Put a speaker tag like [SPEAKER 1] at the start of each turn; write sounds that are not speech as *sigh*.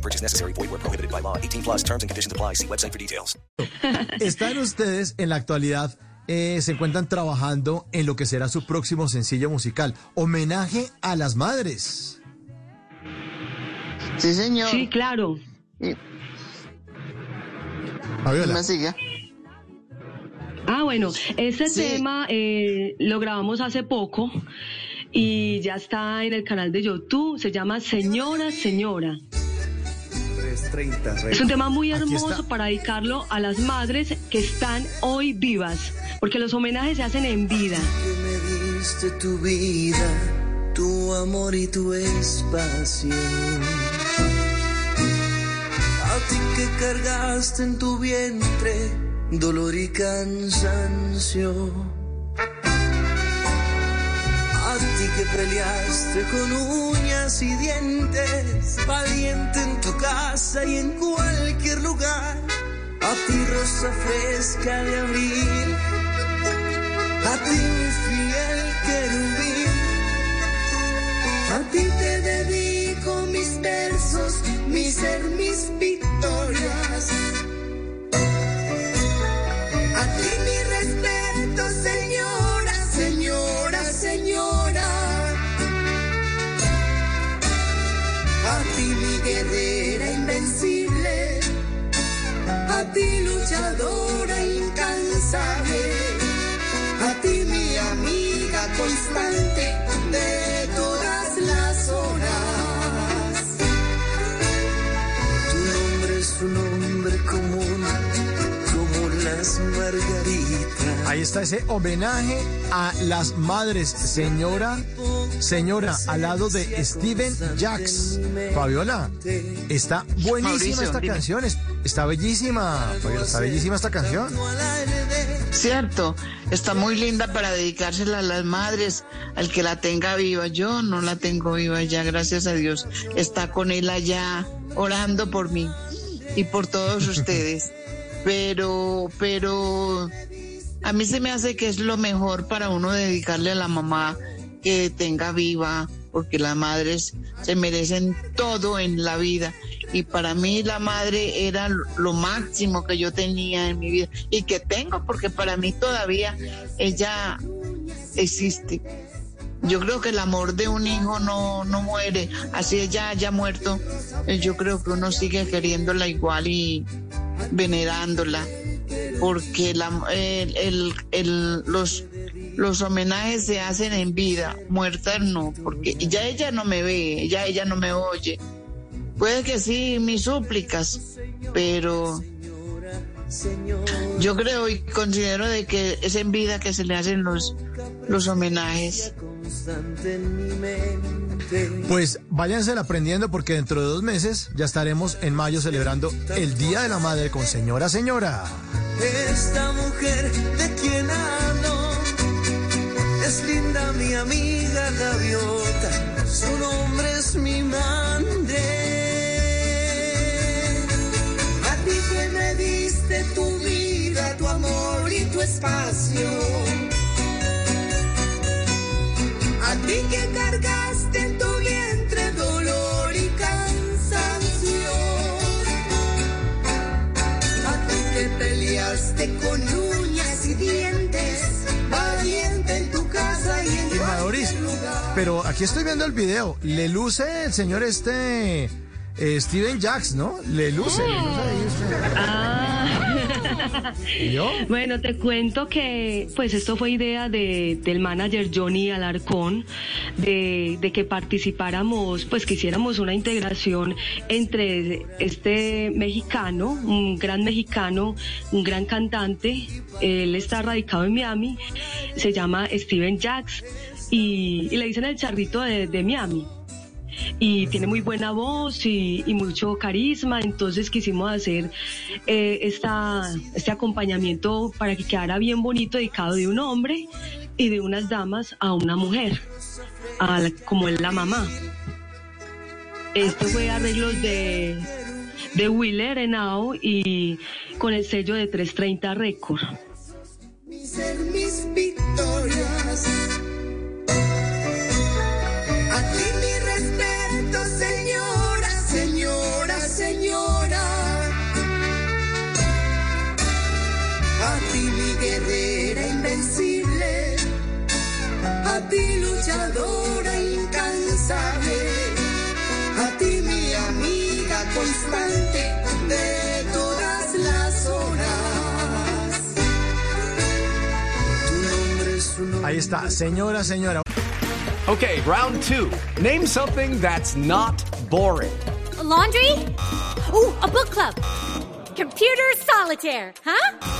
[SPEAKER 1] No purchase necessary. Void where prohibited by law. 18 plus terms and conditions apply. See website for details.
[SPEAKER 2] Están ustedes en la actualidad, eh, se encuentran trabajando en lo que será su próximo sencillo musical, Homenaje a las Madres.
[SPEAKER 3] Sí, señor.
[SPEAKER 4] Sí, claro.
[SPEAKER 2] Fabiola.
[SPEAKER 3] me sigue.
[SPEAKER 4] Ah, bueno, este
[SPEAKER 3] Sí.
[SPEAKER 4] tema eh, lo grabamos hace poco y ya está en el canal de YouTube. Se llama Señora, Señora. Es un tema muy hermoso para dedicarlo a las madres que están hoy vivas, porque los homenajes se hacen en vida.
[SPEAKER 5] que me diste tu vida, tu amor y tu espacio. A ti que cargaste en tu vientre dolor y cansancio. A ti que peleaste con uñas y dientes, valiente en tu casa y en cualquier lugar. A ti rosa fresca de abril a ti mi fiel querubín, a ti te dedico ti mi guerrera invencible, a ti luchadora incansable. A ti mi amiga constante de todas las horas. Tu nombre es un nombre común como las margaritas.
[SPEAKER 2] Ahí está ese homenaje a las madres, señora, señora, al lado de Steven Jacks. Fabiola, está buenísima
[SPEAKER 3] Mauricio,
[SPEAKER 2] esta
[SPEAKER 3] dime.
[SPEAKER 2] canción, es- está bellísima, Fabiola, está bellísima esta canción.
[SPEAKER 3] Cierto, está muy linda para dedicársela a las madres, al que la tenga viva. Yo no la tengo viva ya, gracias a Dios. Está con él allá orando por mí y por todos *laughs* ustedes. Pero, pero a mí se me hace que es lo mejor para uno dedicarle a la mamá que tenga viva, porque las madres se merecen todo en la vida. Y para mí la madre era lo máximo que yo tenía en mi vida y que tengo, porque para mí todavía ella existe. Yo creo que el amor de un hijo no, no muere, así ella haya muerto. eh, Yo creo que uno sigue queriéndola igual y venerándola, porque la, el, el- el- los, los homenajes se hacen en vida, muerta no, porque ya ella no me ve, ya ella no me oye. Puede que sí, mis súplicas, pero yo creo y considero de que es en vida que se le hacen los, los homenajes.
[SPEAKER 2] Pues váyanse aprendiendo porque dentro de dos meses ya estaremos en mayo celebrando el Día de la Madre con Señora Señora.
[SPEAKER 5] Esta mujer de quien hablo es linda mi amiga gaviota, su nombre es mi madre. A ti que me diste tu vida, tu amor y tu espacio. A ti que cargaste en tu vientre dolor y cansancio. A ti que peleaste con uñas y dientes,
[SPEAKER 2] pero aquí estoy viendo el video. Le luce el señor este eh, Steven Jacks, ¿no? Le luce, le luce ahí usted.
[SPEAKER 4] Ah.
[SPEAKER 2] ¿Y yo?
[SPEAKER 4] Bueno, te cuento que pues esto fue idea de, del manager Johnny Alarcón, de, de que participáramos, pues que hiciéramos una integración entre este mexicano, un gran mexicano, un gran cantante, él está radicado en Miami, se llama Steven Jacks y, y le dicen el charrito de, Miami. y tiene muy buena voz y, y mucho carisma, entonces quisimos hacer eh, esta, este acompañamiento para que quedara bien bonito dedicado de un hombre y de unas damas a una mujer, a la- como es la mamá. Esto fue arreglos de, de Willer Henao y con el sello de 330 Record.
[SPEAKER 5] Guerrera invencible. A ti luchadora incansable. A ti mi amiga constante de todas las horas. Tu nombre es un nombre
[SPEAKER 2] Ahí está, señora, señora.
[SPEAKER 6] Okay, round two. Name something that's not boring.
[SPEAKER 7] A laundry? Ooh, a book club. Computer solitaire, huh?